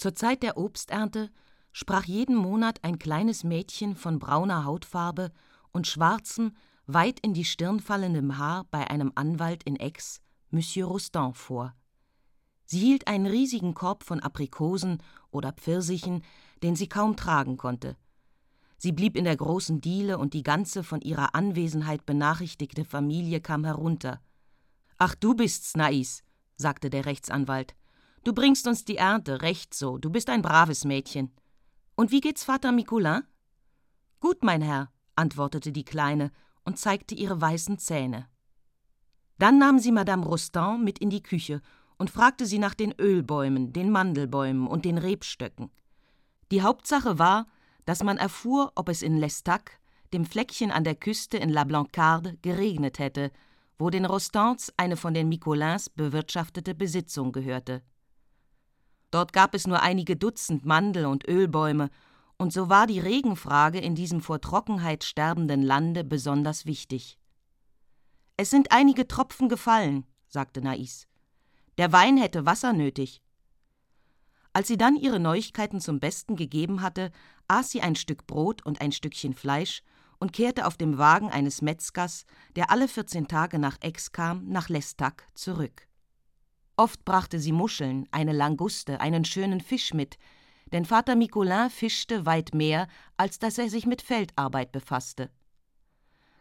Zur Zeit der Obsternte sprach jeden Monat ein kleines Mädchen von brauner Hautfarbe und schwarzem, weit in die Stirn fallendem Haar bei einem Anwalt in Aix, Monsieur Rostand, vor. Sie hielt einen riesigen Korb von Aprikosen oder Pfirsichen, den sie kaum tragen konnte. Sie blieb in der großen Diele und die ganze von ihrer Anwesenheit benachrichtigte Familie kam herunter. Ach, du bist's, Nais, sagte der Rechtsanwalt. Du bringst uns die Ernte, recht so, du bist ein braves Mädchen. Und wie geht's Vater Micoulin? Gut, mein Herr, antwortete die Kleine und zeigte ihre weißen Zähne. Dann nahm sie Madame Rostand mit in die Küche und fragte sie nach den Ölbäumen, den Mandelbäumen und den Rebstöcken. Die Hauptsache war, dass man erfuhr, ob es in L'Estac, dem Fleckchen an der Küste in La Blancarde, geregnet hätte, wo den Rostands eine von den Micolins bewirtschaftete Besitzung gehörte. Dort gab es nur einige Dutzend Mandel- und Ölbäume, und so war die Regenfrage in diesem vor Trockenheit sterbenden Lande besonders wichtig. Es sind einige Tropfen gefallen, sagte Nais. Der Wein hätte Wasser nötig. Als sie dann ihre Neuigkeiten zum Besten gegeben hatte, aß sie ein Stück Brot und ein Stückchen Fleisch und kehrte auf dem Wagen eines Metzgers, der alle vierzehn Tage nach Aix kam, nach L'Estac zurück. Oft brachte sie Muscheln, eine Languste, einen schönen Fisch mit, denn Vater Micoulin fischte weit mehr, als dass er sich mit Feldarbeit befasste.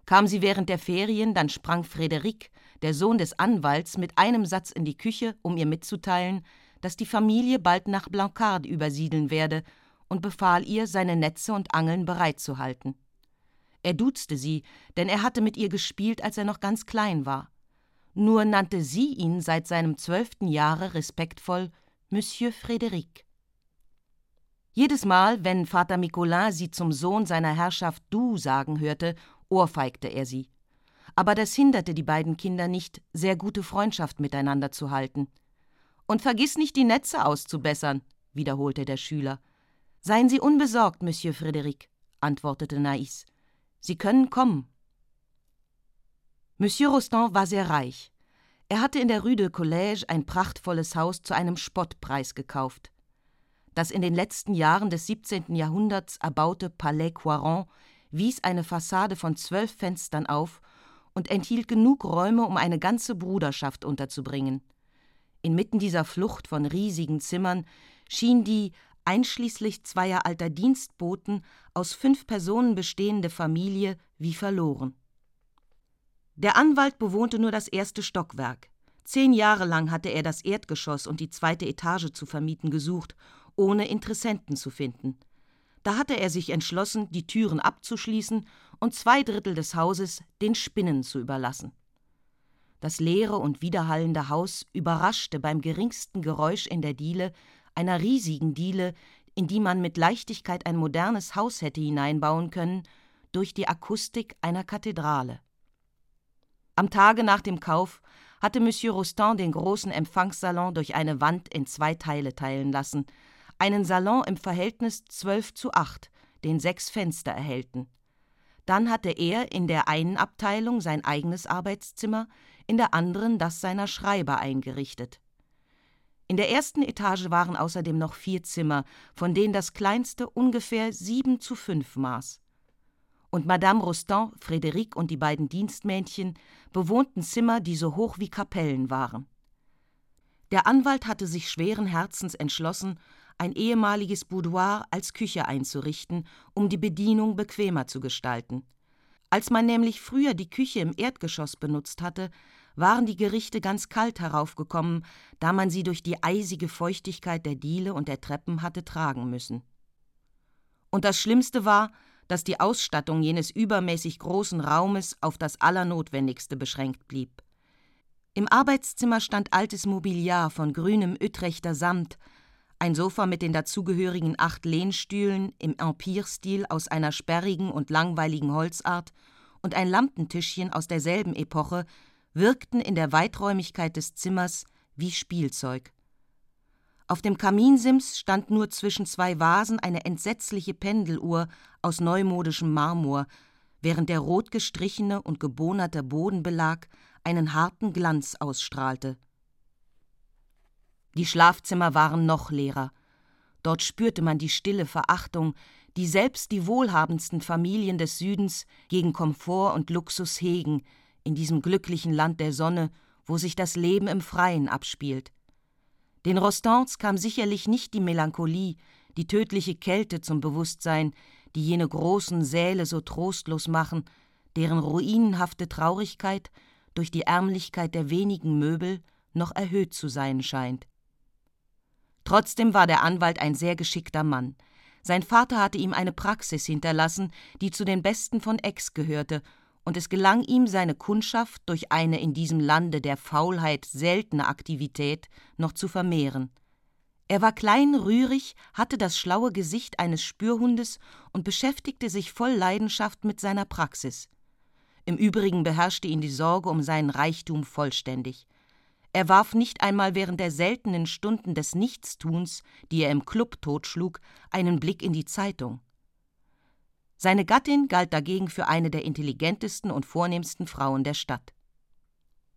Kam sie während der Ferien, dann sprang Frédéric, der Sohn des Anwalts, mit einem Satz in die Küche, um ihr mitzuteilen, dass die Familie bald nach Blancard übersiedeln werde, und befahl ihr, seine Netze und Angeln bereitzuhalten. Er duzte sie, denn er hatte mit ihr gespielt, als er noch ganz klein war nur nannte sie ihn seit seinem zwölften Jahre respektvoll Monsieur Frédéric. Jedes Mal, wenn Vater Micolin sie zum Sohn seiner Herrschaft du sagen hörte, ohrfeigte er sie. Aber das hinderte die beiden Kinder nicht, sehr gute Freundschaft miteinander zu halten. Und vergiss nicht, die Netze auszubessern, wiederholte der Schüler. Seien Sie unbesorgt, Monsieur Frédéric, antwortete Nais. Sie können kommen. Monsieur Rostand war sehr reich. Er hatte in der Rue de Collège ein prachtvolles Haus zu einem Spottpreis gekauft. Das in den letzten Jahren des 17. Jahrhunderts erbaute Palais Coiron wies eine Fassade von zwölf Fenstern auf und enthielt genug Räume, um eine ganze Bruderschaft unterzubringen. Inmitten dieser Flucht von riesigen Zimmern schien die, einschließlich zweier alter Dienstboten, aus fünf Personen bestehende Familie wie verloren. Der Anwalt bewohnte nur das erste Stockwerk. Zehn Jahre lang hatte er das Erdgeschoss und die zweite Etage zu vermieten gesucht, ohne Interessenten zu finden. Da hatte er sich entschlossen, die Türen abzuschließen und zwei Drittel des Hauses den Spinnen zu überlassen. Das leere und widerhallende Haus überraschte beim geringsten Geräusch in der Diele, einer riesigen Diele, in die man mit Leichtigkeit ein modernes Haus hätte hineinbauen können, durch die Akustik einer Kathedrale. Am Tage nach dem Kauf hatte Monsieur Rostand den großen Empfangssalon durch eine Wand in zwei Teile teilen lassen, einen Salon im Verhältnis zwölf zu acht, den sechs Fenster erhellten. Dann hatte er in der einen Abteilung sein eigenes Arbeitszimmer, in der anderen das seiner Schreiber eingerichtet. In der ersten Etage waren außerdem noch vier Zimmer, von denen das kleinste ungefähr sieben zu fünf maß und Madame Rostand, Frédéric und die beiden Dienstmädchen bewohnten Zimmer, die so hoch wie Kapellen waren. Der Anwalt hatte sich schweren Herzens entschlossen, ein ehemaliges Boudoir als Küche einzurichten, um die Bedienung bequemer zu gestalten. Als man nämlich früher die Küche im Erdgeschoss benutzt hatte, waren die Gerichte ganz kalt heraufgekommen, da man sie durch die eisige Feuchtigkeit der Diele und der Treppen hatte tragen müssen. Und das Schlimmste war, dass die Ausstattung jenes übermäßig großen Raumes auf das Allernotwendigste beschränkt blieb. Im Arbeitszimmer stand altes Mobiliar von grünem Utrechter Samt, ein Sofa mit den dazugehörigen acht Lehnstühlen im Empire-Stil aus einer sperrigen und langweiligen Holzart und ein Lampentischchen aus derselben Epoche wirkten in der Weiträumigkeit des Zimmers wie Spielzeug. Auf dem Kaminsims stand nur zwischen zwei Vasen eine entsetzliche Pendeluhr aus neumodischem Marmor, während der rot gestrichene und gebonerte Bodenbelag einen harten Glanz ausstrahlte. Die Schlafzimmer waren noch leerer. Dort spürte man die stille Verachtung, die selbst die wohlhabendsten Familien des Südens gegen Komfort und Luxus hegen, in diesem glücklichen Land der Sonne, wo sich das Leben im Freien abspielt. Den Rostans kam sicherlich nicht die Melancholie, die tödliche Kälte zum Bewusstsein, die jene großen Säle so trostlos machen, deren ruinenhafte Traurigkeit durch die Ärmlichkeit der wenigen Möbel noch erhöht zu sein scheint. Trotzdem war der Anwalt ein sehr geschickter Mann. Sein Vater hatte ihm eine Praxis hinterlassen, die zu den besten von Aix gehörte, und es gelang ihm, seine Kundschaft durch eine in diesem Lande der Faulheit seltene Aktivität noch zu vermehren. Er war klein, rührig, hatte das schlaue Gesicht eines Spürhundes und beschäftigte sich voll Leidenschaft mit seiner Praxis. Im Übrigen beherrschte ihn die Sorge um seinen Reichtum vollständig. Er warf nicht einmal während der seltenen Stunden des Nichtstuns, die er im Club totschlug, einen Blick in die Zeitung. Seine Gattin galt dagegen für eine der intelligentesten und vornehmsten Frauen der Stadt.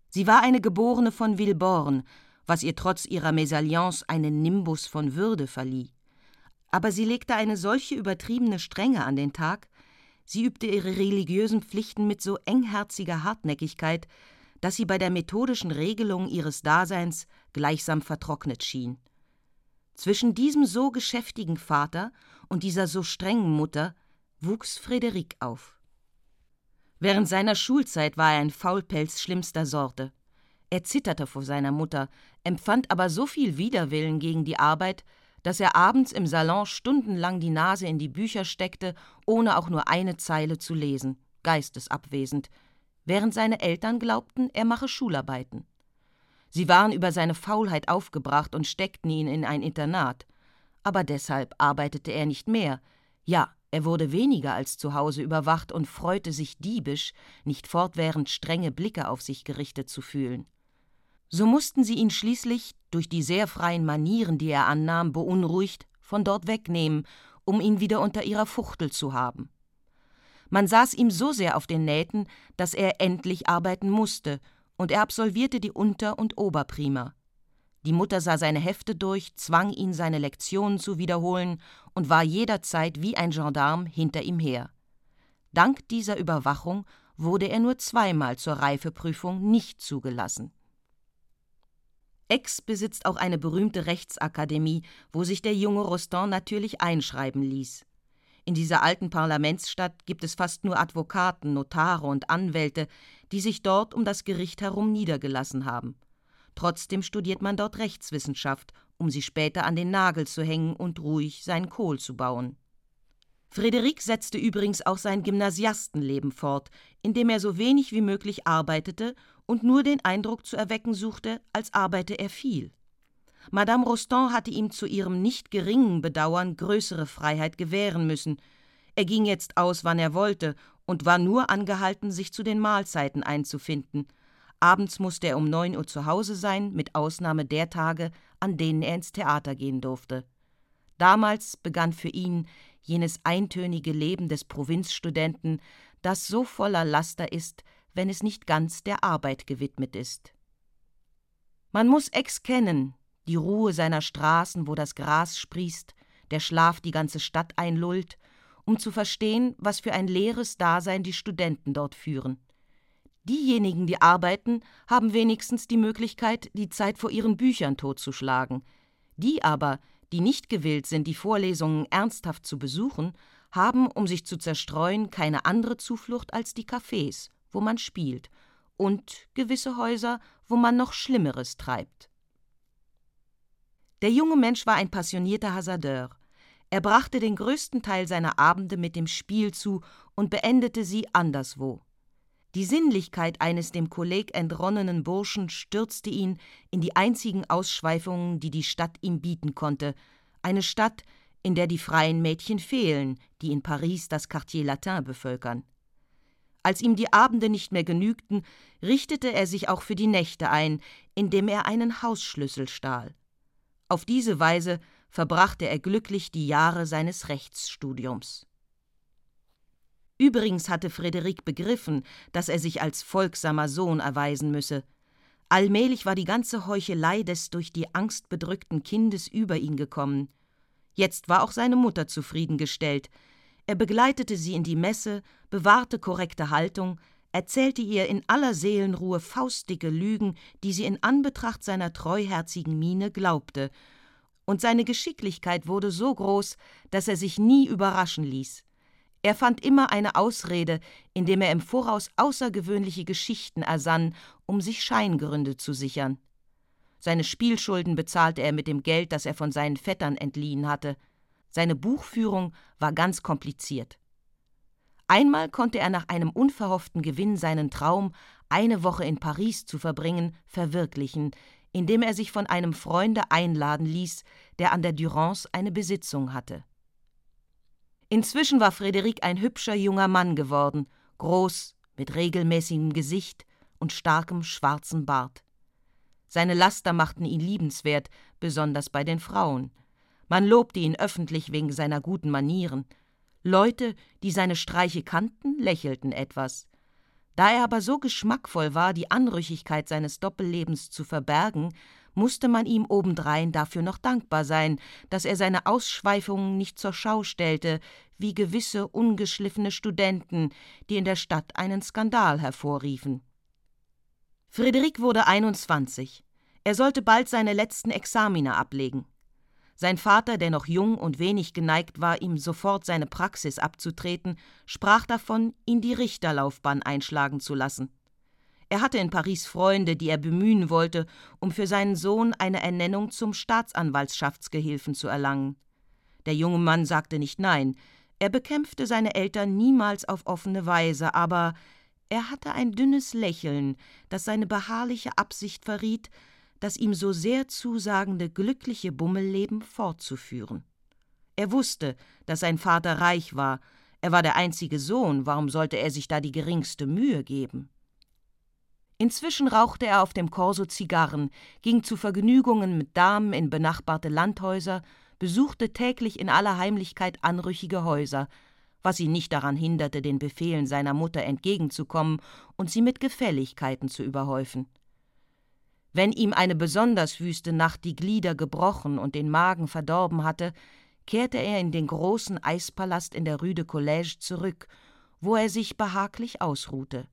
Sie war eine Geborene von Villeborn, was ihr trotz ihrer Mesalliance einen Nimbus von Würde verlieh. Aber sie legte eine solche übertriebene Strenge an den Tag, sie übte ihre religiösen Pflichten mit so engherziger Hartnäckigkeit, dass sie bei der methodischen Regelung ihres Daseins gleichsam vertrocknet schien. Zwischen diesem so geschäftigen Vater und dieser so strengen Mutter wuchs Frederik auf. Während seiner Schulzeit war er ein Faulpelz schlimmster Sorte. Er zitterte vor seiner Mutter, empfand aber so viel Widerwillen gegen die Arbeit, dass er abends im Salon stundenlang die Nase in die Bücher steckte, ohne auch nur eine Zeile zu lesen, geistesabwesend, während seine Eltern glaubten, er mache Schularbeiten. Sie waren über seine Faulheit aufgebracht und steckten ihn in ein Internat. Aber deshalb arbeitete er nicht mehr. Ja, er wurde weniger als zu Hause überwacht und freute sich diebisch, nicht fortwährend strenge Blicke auf sich gerichtet zu fühlen. So mussten sie ihn schließlich, durch die sehr freien Manieren, die er annahm, beunruhigt, von dort wegnehmen, um ihn wieder unter ihrer Fuchtel zu haben. Man saß ihm so sehr auf den Nähten, dass er endlich arbeiten musste, und er absolvierte die Unter- und Oberprima. Die Mutter sah seine Hefte durch, zwang ihn, seine Lektionen zu wiederholen und war jederzeit wie ein Gendarm hinter ihm her. Dank dieser Überwachung wurde er nur zweimal zur Reifeprüfung nicht zugelassen. Aix besitzt auch eine berühmte Rechtsakademie, wo sich der junge Rostand natürlich einschreiben ließ. In dieser alten Parlamentsstadt gibt es fast nur Advokaten, Notare und Anwälte, die sich dort um das Gericht herum niedergelassen haben. Trotzdem studiert man dort Rechtswissenschaft, um sie später an den Nagel zu hängen und ruhig seinen Kohl zu bauen. Frédéric setzte übrigens auch sein Gymnasiastenleben fort, indem er so wenig wie möglich arbeitete und nur den Eindruck zu erwecken suchte, als arbeite er viel. Madame Rostand hatte ihm zu ihrem nicht geringen Bedauern größere Freiheit gewähren müssen. Er ging jetzt aus, wann er wollte, und war nur angehalten, sich zu den Mahlzeiten einzufinden. Abends musste er um neun Uhr zu Hause sein, mit Ausnahme der Tage, an denen er ins Theater gehen durfte. Damals begann für ihn jenes eintönige Leben des Provinzstudenten, das so voller Laster ist, wenn es nicht ganz der Arbeit gewidmet ist. Man muss Ex kennen, die Ruhe seiner Straßen, wo das Gras sprießt, der Schlaf die ganze Stadt einlullt, um zu verstehen, was für ein leeres Dasein die Studenten dort führen. Diejenigen, die arbeiten, haben wenigstens die Möglichkeit, die Zeit vor ihren Büchern totzuschlagen. Die aber, die nicht gewillt sind, die Vorlesungen ernsthaft zu besuchen, haben, um sich zu zerstreuen, keine andere Zuflucht als die Cafés, wo man spielt, und gewisse Häuser, wo man noch Schlimmeres treibt. Der junge Mensch war ein passionierter Hasardeur. Er brachte den größten Teil seiner Abende mit dem Spiel zu und beendete sie anderswo. Die Sinnlichkeit eines dem Kolleg entronnenen Burschen stürzte ihn in die einzigen Ausschweifungen, die die Stadt ihm bieten konnte, eine Stadt, in der die freien Mädchen fehlen, die in Paris das Quartier Latin bevölkern. Als ihm die Abende nicht mehr genügten, richtete er sich auch für die Nächte ein, indem er einen Hausschlüssel stahl. Auf diese Weise verbrachte er glücklich die Jahre seines Rechtsstudiums. Übrigens hatte Frederik begriffen, dass er sich als folgsamer Sohn erweisen müsse. Allmählich war die ganze Heuchelei des durch die Angst bedrückten Kindes über ihn gekommen. Jetzt war auch seine Mutter zufriedengestellt. Er begleitete sie in die Messe, bewahrte korrekte Haltung, erzählte ihr in aller Seelenruhe faustdicke Lügen, die sie in Anbetracht seiner treuherzigen Miene glaubte, und seine Geschicklichkeit wurde so groß, dass er sich nie überraschen ließ. Er fand immer eine Ausrede, indem er im Voraus außergewöhnliche Geschichten ersann, um sich Scheingründe zu sichern. Seine Spielschulden bezahlte er mit dem Geld, das er von seinen Vettern entliehen hatte. Seine Buchführung war ganz kompliziert. Einmal konnte er nach einem unverhofften Gewinn seinen Traum, eine Woche in Paris zu verbringen, verwirklichen, indem er sich von einem Freunde einladen ließ, der an der Durance eine Besitzung hatte. Inzwischen war Frédéric ein hübscher junger Mann geworden, groß, mit regelmäßigem Gesicht und starkem schwarzen Bart. Seine Laster machten ihn liebenswert, besonders bei den Frauen. Man lobte ihn öffentlich wegen seiner guten Manieren. Leute, die seine Streiche kannten, lächelten etwas. Da er aber so geschmackvoll war, die Anrüchigkeit seines Doppellebens zu verbergen, musste man ihm obendrein dafür noch dankbar sein, dass er seine Ausschweifungen nicht zur Schau stellte, wie gewisse ungeschliffene Studenten, die in der Stadt einen Skandal hervorriefen. Friedrich wurde 21. Er sollte bald seine letzten Examina ablegen. Sein Vater, der noch jung und wenig geneigt war, ihm sofort seine Praxis abzutreten, sprach davon, ihn die Richterlaufbahn einschlagen zu lassen. Er hatte in Paris Freunde, die er bemühen wollte, um für seinen Sohn eine Ernennung zum Staatsanwaltschaftsgehilfen zu erlangen. Der junge Mann sagte nicht nein, er bekämpfte seine Eltern niemals auf offene Weise, aber er hatte ein dünnes Lächeln, das seine beharrliche Absicht verriet, das ihm so sehr zusagende glückliche Bummelleben fortzuführen. Er wusste, dass sein Vater reich war, er war der einzige Sohn, warum sollte er sich da die geringste Mühe geben? Inzwischen rauchte er auf dem Korso Zigarren, ging zu Vergnügungen mit Damen in benachbarte Landhäuser, besuchte täglich in aller Heimlichkeit anrüchige Häuser, was ihn nicht daran hinderte, den Befehlen seiner Mutter entgegenzukommen und sie mit Gefälligkeiten zu überhäufen. Wenn ihm eine besonders wüste Nacht die Glieder gebrochen und den Magen verdorben hatte, kehrte er in den großen Eispalast in der Rue de Collège zurück, wo er sich behaglich ausruhte.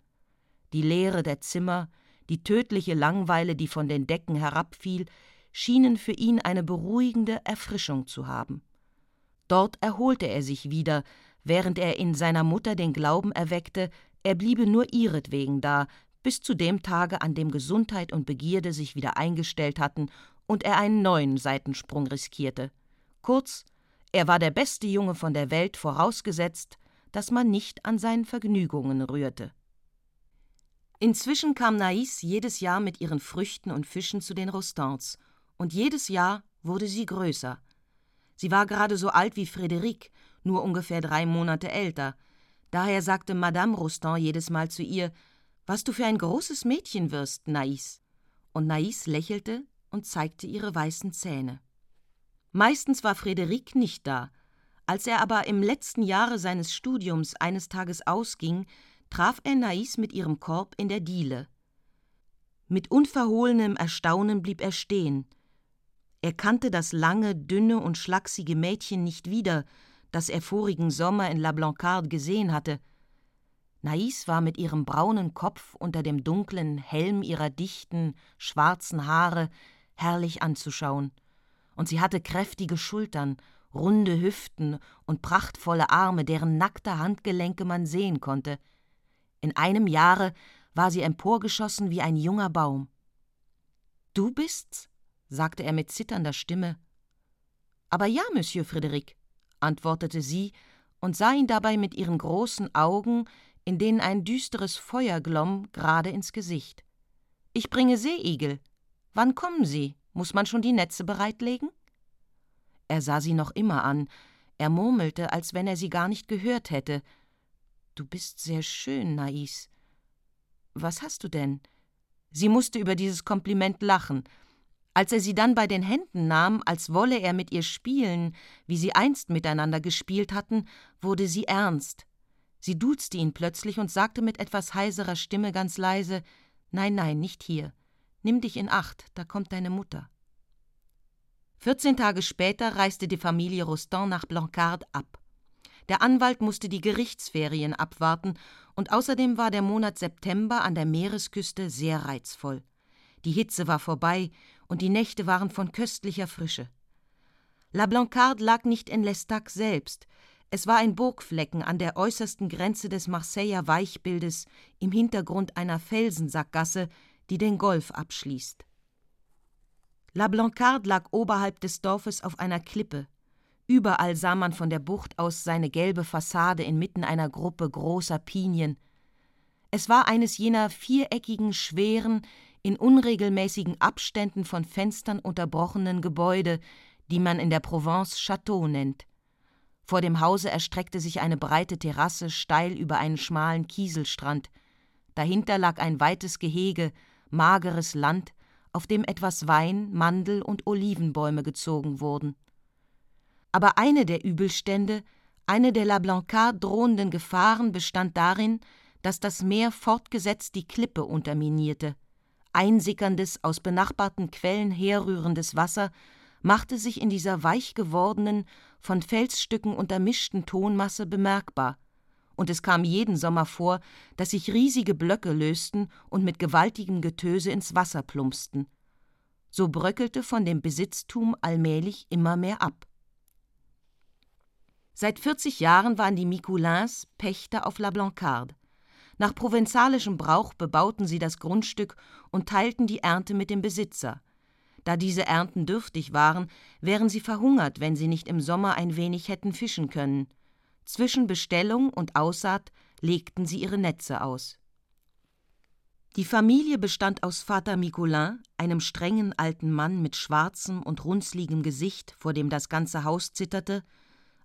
Die Leere der Zimmer, die tödliche Langweile, die von den Decken herabfiel, schienen für ihn eine beruhigende Erfrischung zu haben. Dort erholte er sich wieder, während er in seiner Mutter den Glauben erweckte, er bliebe nur ihretwegen da, bis zu dem Tage, an dem Gesundheit und Begierde sich wieder eingestellt hatten und er einen neuen Seitensprung riskierte. Kurz, er war der beste Junge von der Welt, vorausgesetzt, dass man nicht an seinen Vergnügungen rührte. Inzwischen kam Naïs jedes Jahr mit ihren Früchten und Fischen zu den Rostans, und jedes Jahr wurde sie größer. Sie war gerade so alt wie Frédéric, nur ungefähr drei Monate älter. Daher sagte Madame Rostand jedes Mal zu ihr, was du für ein großes Mädchen wirst, Naïs. Und Naïs lächelte und zeigte ihre weißen Zähne. Meistens war Frédéric nicht da. Als er aber im letzten Jahre seines Studiums eines Tages ausging, traf er Naïs mit ihrem Korb in der Diele. Mit unverhohlenem Erstaunen blieb er stehen. Er kannte das lange, dünne und schlachsige Mädchen nicht wieder, das er vorigen Sommer in La Blancarde gesehen hatte. Nais war mit ihrem braunen Kopf unter dem dunklen Helm ihrer dichten, schwarzen Haare herrlich anzuschauen, und sie hatte kräftige Schultern, runde Hüften und prachtvolle Arme, deren nackte Handgelenke man sehen konnte. In einem Jahre war sie emporgeschossen wie ein junger Baum. Du bist's? sagte er mit zitternder Stimme. Aber ja, Monsieur Frédéric, antwortete sie und sah ihn dabei mit ihren großen Augen, in denen ein düsteres Feuer glomm, gerade ins Gesicht. Ich bringe Seeigel. Wann kommen Sie? Muss man schon die Netze bereitlegen? Er sah sie noch immer an. Er murmelte, als wenn er sie gar nicht gehört hätte. Du bist sehr schön, Nais. Was hast du denn? Sie musste über dieses Kompliment lachen. Als er sie dann bei den Händen nahm, als wolle er mit ihr spielen, wie sie einst miteinander gespielt hatten, wurde sie ernst. Sie duzte ihn plötzlich und sagte mit etwas heiserer Stimme ganz leise Nein, nein, nicht hier. Nimm dich in Acht, da kommt deine Mutter. 14 Tage später reiste die Familie Rostand nach Blancard ab. Der Anwalt musste die Gerichtsferien abwarten und außerdem war der Monat September an der Meeresküste sehr reizvoll. Die Hitze war vorbei und die Nächte waren von köstlicher Frische. La Blancarde lag nicht in L'Estaque selbst, es war ein Burgflecken an der äußersten Grenze des Marseiller Weichbildes im Hintergrund einer Felsensackgasse, die den Golf abschließt. La Blancarde lag oberhalb des Dorfes auf einer Klippe. Überall sah man von der Bucht aus seine gelbe Fassade inmitten einer Gruppe großer Pinien. Es war eines jener viereckigen, schweren, in unregelmäßigen Abständen von Fenstern unterbrochenen Gebäude, die man in der Provence Château nennt. Vor dem Hause erstreckte sich eine breite Terrasse steil über einen schmalen Kieselstrand. Dahinter lag ein weites Gehege, mageres Land, auf dem etwas Wein, Mandel und Olivenbäume gezogen wurden. Aber eine der Übelstände, eine der La Blancard drohenden Gefahren bestand darin, dass das Meer fortgesetzt die Klippe unterminierte. Einsickerndes, aus benachbarten Quellen herrührendes Wasser machte sich in dieser weich gewordenen, von Felsstücken untermischten Tonmasse bemerkbar, und es kam jeden Sommer vor, dass sich riesige Blöcke lösten und mit gewaltigem Getöse ins Wasser plumpsten. So bröckelte von dem Besitztum allmählich immer mehr ab. Seit 40 Jahren waren die Micoulins Pächter auf La Blancarde. Nach provenzalischem Brauch bebauten sie das Grundstück und teilten die Ernte mit dem Besitzer. Da diese Ernten dürftig waren, wären sie verhungert, wenn sie nicht im Sommer ein wenig hätten fischen können. Zwischen Bestellung und Aussaat legten sie ihre Netze aus. Die Familie bestand aus Vater Micoulin, einem strengen alten Mann mit schwarzem und runzligem Gesicht, vor dem das ganze Haus zitterte,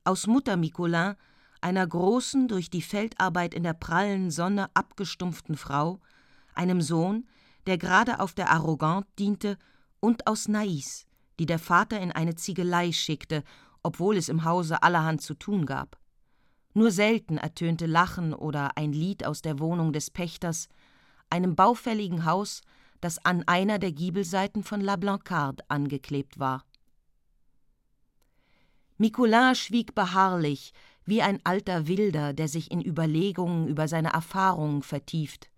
aus Mutter Micoulin, einer großen, durch die Feldarbeit in der prallen Sonne abgestumpften Frau, einem Sohn, der gerade auf der Arrogante diente und aus Nais, die der Vater in eine Ziegelei schickte, obwohl es im Hause allerhand zu tun gab. Nur selten ertönte Lachen oder ein Lied aus der Wohnung des Pächters, einem baufälligen Haus, das an einer der Giebelseiten von La Blancarde angeklebt war. Micoulin schwieg beharrlich, wie ein alter Wilder, der sich in Überlegungen über seine Erfahrungen vertieft.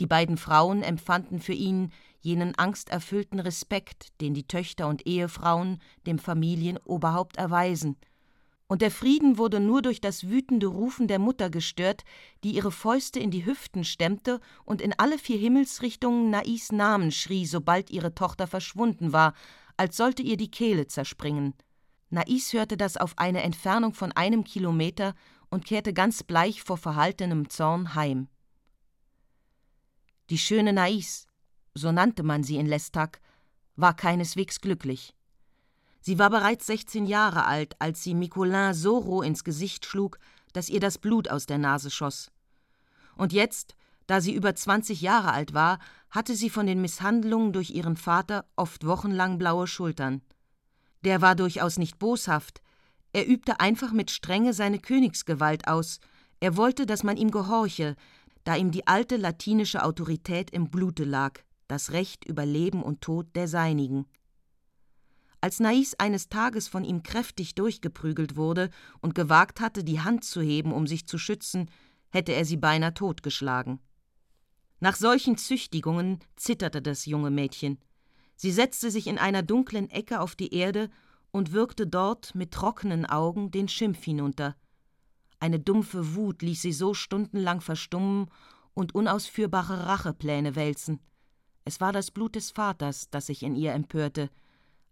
Die beiden Frauen empfanden für ihn jenen angsterfüllten Respekt, den die Töchter und Ehefrauen dem Familienoberhaupt erweisen. Und der Frieden wurde nur durch das wütende Rufen der Mutter gestört, die ihre Fäuste in die Hüften stemmte und in alle vier Himmelsrichtungen Nais Namen schrie, sobald ihre Tochter verschwunden war, als sollte ihr die Kehle zerspringen. Nais hörte das auf eine Entfernung von einem Kilometer und kehrte ganz bleich vor verhaltenem Zorn heim. Die schöne Nais, so nannte man sie in L'Estaque, war keineswegs glücklich. Sie war bereits 16 Jahre alt, als sie Micoulin so roh ins Gesicht schlug, dass ihr das Blut aus der Nase schoss. Und jetzt, da sie über 20 Jahre alt war, hatte sie von den Misshandlungen durch ihren Vater oft wochenlang blaue Schultern. Der war durchaus nicht boshaft, er übte einfach mit Strenge seine Königsgewalt aus, er wollte, dass man ihm gehorche, da ihm die alte latinische Autorität im Blute lag das Recht über Leben und Tod der Seinigen. Als Nais eines Tages von ihm kräftig durchgeprügelt wurde und gewagt hatte, die Hand zu heben, um sich zu schützen, hätte er sie beinahe totgeschlagen. Nach solchen Züchtigungen zitterte das junge Mädchen. Sie setzte sich in einer dunklen Ecke auf die Erde und wirkte dort mit trockenen Augen den Schimpf hinunter. Eine dumpfe Wut ließ sie so stundenlang verstummen und unausführbare Rachepläne wälzen. Es war das Blut des Vaters, das sich in ihr empörte,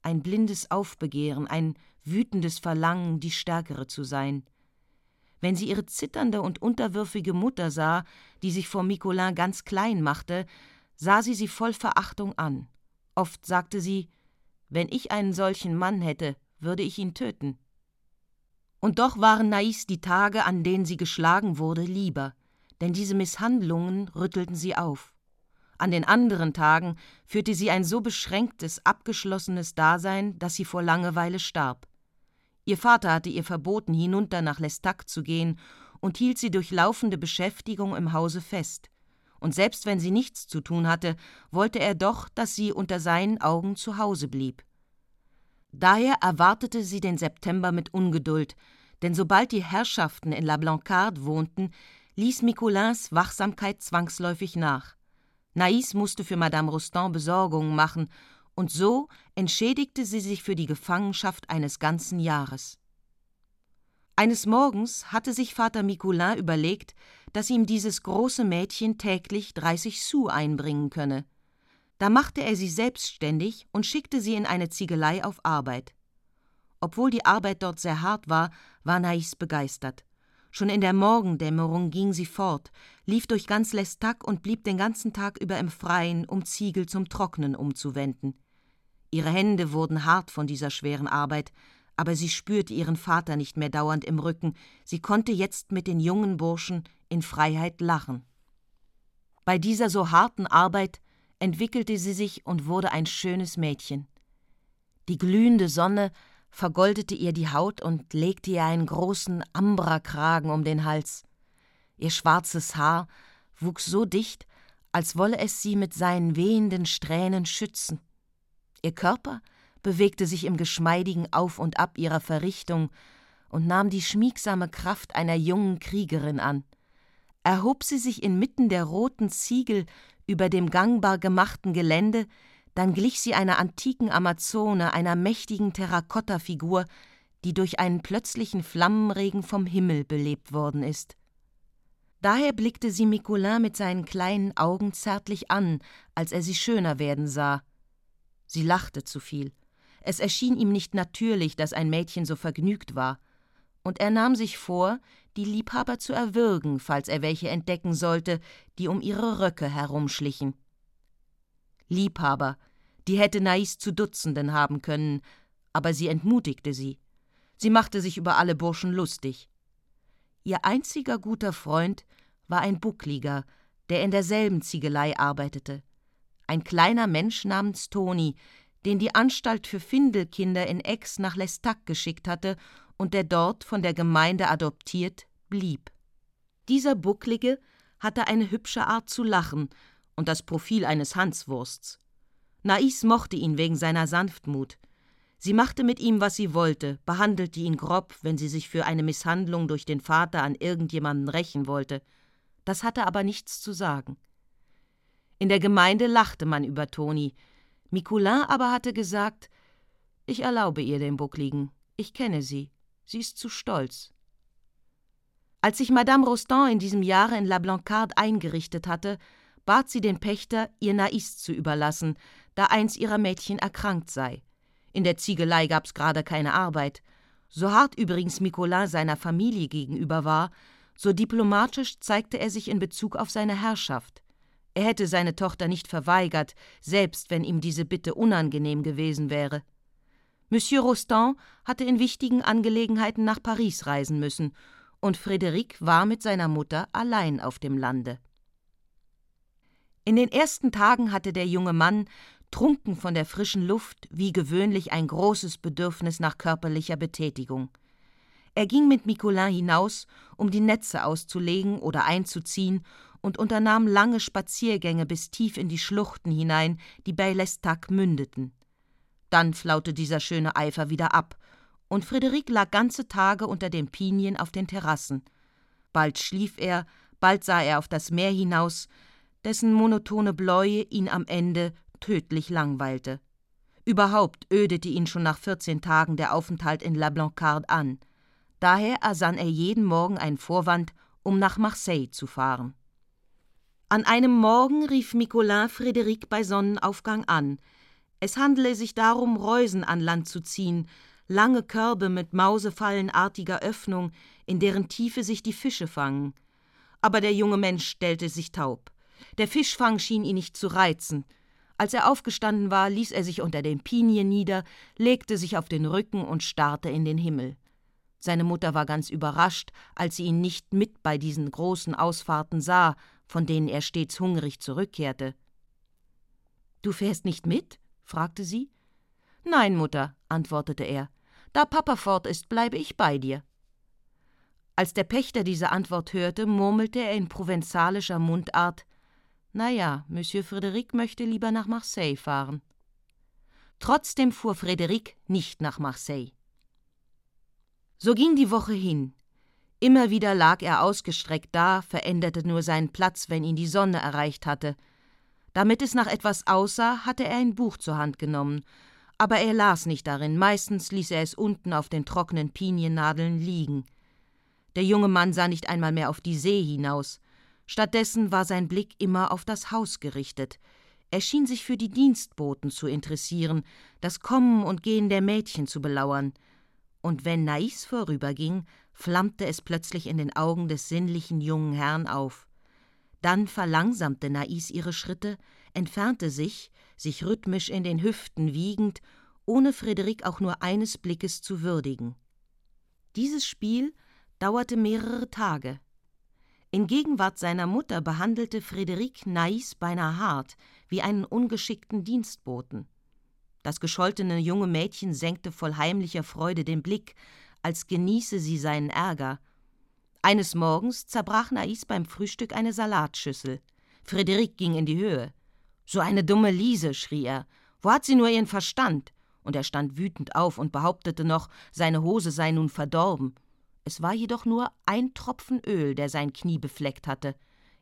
ein blindes Aufbegehren, ein wütendes Verlangen, die Stärkere zu sein. Wenn sie ihre zitternde und unterwürfige Mutter sah, die sich vor Micolin ganz klein machte, sah sie sie voll Verachtung an. Oft sagte sie, wenn ich einen solchen Mann hätte, würde ich ihn töten. Und doch waren Nais die Tage, an denen sie geschlagen wurde, lieber, denn diese Misshandlungen rüttelten sie auf. An den anderen Tagen führte sie ein so beschränktes, abgeschlossenes Dasein, dass sie vor Langeweile starb. Ihr Vater hatte ihr verboten, hinunter nach L'Estaque zu gehen und hielt sie durch laufende Beschäftigung im Hause fest. Und selbst wenn sie nichts zu tun hatte, wollte er doch, dass sie unter seinen Augen zu Hause blieb. Daher erwartete sie den September mit Ungeduld, denn sobald die Herrschaften in La Blancarde wohnten, ließ Micoulins Wachsamkeit zwangsläufig nach. Naïs musste für Madame Rostand Besorgungen machen, und so entschädigte sie sich für die Gefangenschaft eines ganzen Jahres. Eines Morgens hatte sich Vater Micoulin überlegt, dass ihm dieses große Mädchen täglich 30 Sous einbringen könne. Da machte er sie selbstständig und schickte sie in eine Ziegelei auf Arbeit. Obwohl die Arbeit dort sehr hart war, war Naïs begeistert. Schon in der Morgendämmerung ging sie fort, lief durch ganz Lestac und blieb den ganzen Tag über im Freien, um Ziegel zum Trocknen umzuwenden. Ihre Hände wurden hart von dieser schweren Arbeit, aber sie spürte ihren Vater nicht mehr dauernd im Rücken, sie konnte jetzt mit den jungen Burschen in Freiheit lachen. Bei dieser so harten Arbeit entwickelte sie sich und wurde ein schönes Mädchen. Die glühende Sonne vergoldete ihr die Haut und legte ihr einen großen Ambrakragen um den Hals. Ihr schwarzes Haar wuchs so dicht, als wolle es sie mit seinen wehenden Strähnen schützen. Ihr Körper bewegte sich im geschmeidigen Auf und Ab ihrer Verrichtung und nahm die schmiegsame Kraft einer jungen Kriegerin an. Erhob sie sich inmitten der roten Ziegel über dem gangbar gemachten Gelände, dann glich sie einer antiken Amazone, einer mächtigen Terrakottafigur, die durch einen plötzlichen Flammenregen vom Himmel belebt worden ist. Daher blickte sie Micoulin mit seinen kleinen Augen zärtlich an, als er sie schöner werden sah. Sie lachte zu viel. Es erschien ihm nicht natürlich, dass ein Mädchen so vergnügt war, und er nahm sich vor, die Liebhaber zu erwürgen, falls er welche entdecken sollte, die um ihre Röcke herumschlichen. Liebhaber, die hätte Nais zu Dutzenden haben können, aber sie entmutigte sie. Sie machte sich über alle Burschen lustig. Ihr einziger guter Freund war ein Buckliger, der in derselben Ziegelei arbeitete. Ein kleiner Mensch namens Toni, den die Anstalt für Findelkinder in Aix nach Lestac geschickt hatte und der dort von der Gemeinde adoptiert blieb. Dieser Bucklige hatte eine hübsche Art zu lachen und das Profil eines Hanswursts. Nais mochte ihn wegen seiner Sanftmut. Sie machte mit ihm, was sie wollte, behandelte ihn grob, wenn sie sich für eine Misshandlung durch den Vater an irgendjemanden rächen wollte. Das hatte aber nichts zu sagen. In der Gemeinde lachte man über Toni. Micoulin aber hatte gesagt: Ich erlaube ihr den Buckligen. Ich kenne sie. Sie ist zu stolz. Als sich Madame Rostand in diesem Jahre in La Blancarde eingerichtet hatte, bat sie den Pächter, ihr Nais zu überlassen, da eins ihrer Mädchen erkrankt sei. In der Ziegelei gab's gerade keine Arbeit. So hart übrigens Micoulin seiner Familie gegenüber war, so diplomatisch zeigte er sich in Bezug auf seine Herrschaft. Er hätte seine Tochter nicht verweigert, selbst wenn ihm diese Bitte unangenehm gewesen wäre. Monsieur Rostand hatte in wichtigen Angelegenheiten nach Paris reisen müssen, und Frédéric war mit seiner Mutter allein auf dem Lande. In den ersten Tagen hatte der junge Mann trunken von der frischen Luft, wie gewöhnlich ein großes Bedürfnis nach körperlicher Betätigung. Er ging mit Micoulin hinaus, um die Netze auszulegen oder einzuziehen, und unternahm lange Spaziergänge bis tief in die Schluchten hinein, die bei Lestac mündeten. Dann flaute dieser schöne Eifer wieder ab, und Friederik lag ganze Tage unter den Pinien auf den Terrassen. Bald schlief er, bald sah er auf das Meer hinaus, dessen monotone Bläue ihn am Ende tödlich langweilte. Überhaupt ödete ihn schon nach vierzehn Tagen der Aufenthalt in La Blancarde an. Daher ersann er jeden Morgen einen Vorwand, um nach Marseille zu fahren. An einem Morgen rief Micoulin Frédéric bei Sonnenaufgang an. Es handele sich darum, Reusen an Land zu ziehen, lange Körbe mit mausefallenartiger Öffnung, in deren Tiefe sich die Fische fangen. Aber der junge Mensch stellte sich taub. Der Fischfang schien ihn nicht zu reizen. Als er aufgestanden war, ließ er sich unter den Pinien nieder, legte sich auf den Rücken und starrte in den Himmel. Seine Mutter war ganz überrascht, als sie ihn nicht mit bei diesen großen Ausfahrten sah, von denen er stets hungrig zurückkehrte. Du fährst nicht mit? fragte sie. Nein, Mutter, antwortete er. Da Papa fort ist, bleibe ich bei dir. Als der Pächter diese Antwort hörte, murmelte er in provenzalischer Mundart Na ja, Monsieur Frédéric möchte lieber nach Marseille fahren. Trotzdem fuhr Frédéric nicht nach Marseille. So ging die Woche hin. Immer wieder lag er ausgestreckt da, veränderte nur seinen Platz, wenn ihn die Sonne erreicht hatte. Damit es nach etwas aussah, hatte er ein Buch zur Hand genommen, aber er las nicht darin, meistens ließ er es unten auf den trockenen Piniennadeln liegen. Der junge Mann sah nicht einmal mehr auf die See hinaus, stattdessen war sein Blick immer auf das Haus gerichtet. Er schien sich für die Dienstboten zu interessieren, das Kommen und Gehen der Mädchen zu belauern. Und wenn Nais vorüberging, flammte es plötzlich in den Augen des sinnlichen jungen Herrn auf. Dann verlangsamte Nais ihre Schritte, entfernte sich, sich rhythmisch in den Hüften wiegend, ohne Friederik auch nur eines Blickes zu würdigen. Dieses Spiel dauerte mehrere Tage. In Gegenwart seiner Mutter behandelte Friederik Nais beinahe hart, wie einen ungeschickten Dienstboten. Das gescholtene junge Mädchen senkte voll heimlicher Freude den Blick, als genieße sie seinen Ärger. Eines Morgens zerbrach Nais beim Frühstück eine Salatschüssel. Friederik ging in die Höhe. So eine dumme Liese, schrie er. Wo hat sie nur ihren Verstand? Und er stand wütend auf und behauptete noch, seine Hose sei nun verdorben. Es war jedoch nur ein Tropfen Öl, der sein Knie befleckt hatte.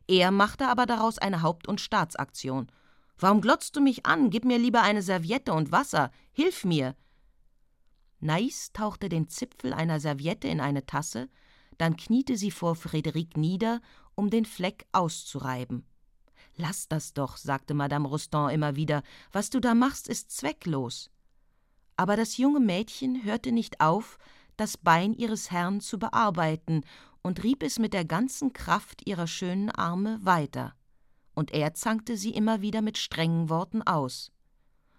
Er machte aber daraus eine Haupt- und Staatsaktion. Warum glotzt du mich an? Gib mir lieber eine Serviette und Wasser. Hilf mir. Nais tauchte den Zipfel einer Serviette in eine Tasse, dann kniete sie vor Friederik nieder, um den Fleck auszureiben. Lass das doch, sagte Madame Rostand immer wieder, was du da machst, ist zwecklos. Aber das junge Mädchen hörte nicht auf, das Bein ihres Herrn zu bearbeiten und rieb es mit der ganzen Kraft ihrer schönen Arme weiter. Und er zankte sie immer wieder mit strengen Worten aus.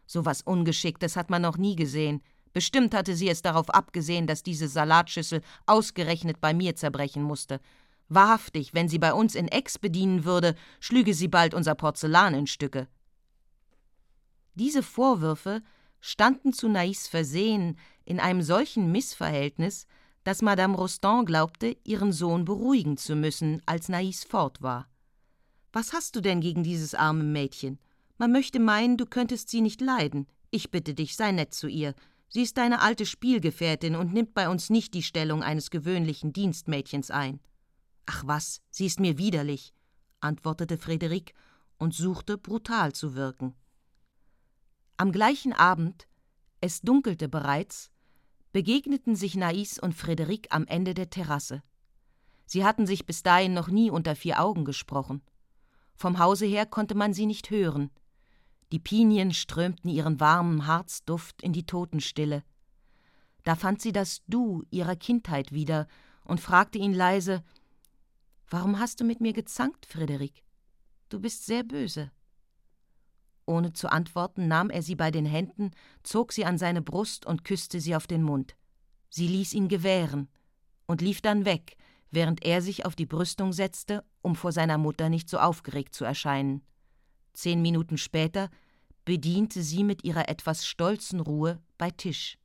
So was Ungeschicktes hat man noch nie gesehen. Bestimmt hatte sie es darauf abgesehen, dass diese Salatschüssel ausgerechnet bei mir zerbrechen musste. Wahrhaftig, wenn sie bei uns in Ex bedienen würde, schlüge sie bald unser Porzellan in Stücke. Diese Vorwürfe standen zu Nais Versehen in einem solchen Missverhältnis, dass Madame Rostand glaubte, ihren Sohn beruhigen zu müssen, als Nais fort war. Was hast du denn gegen dieses arme Mädchen? Man möchte meinen, du könntest sie nicht leiden. Ich bitte dich, sei nett zu ihr. Sie ist deine alte Spielgefährtin und nimmt bei uns nicht die Stellung eines gewöhnlichen Dienstmädchens ein. Ach was, sie ist mir widerlich, antwortete Friederik und suchte brutal zu wirken. Am gleichen Abend, es dunkelte bereits, begegneten sich Nais und Friederik am Ende der Terrasse. Sie hatten sich bis dahin noch nie unter vier Augen gesprochen. Vom Hause her konnte man sie nicht hören. Die Pinien strömten ihren warmen Harzduft in die Totenstille. Da fand sie das Du ihrer Kindheit wieder und fragte ihn leise: Warum hast du mit mir gezankt, Friederik? Du bist sehr böse. Ohne zu antworten, nahm er sie bei den Händen, zog sie an seine Brust und küsste sie auf den Mund. Sie ließ ihn gewähren und lief dann weg, während er sich auf die Brüstung setzte, um vor seiner Mutter nicht so aufgeregt zu erscheinen. Zehn Minuten später bediente sie mit ihrer etwas stolzen Ruhe bei Tisch.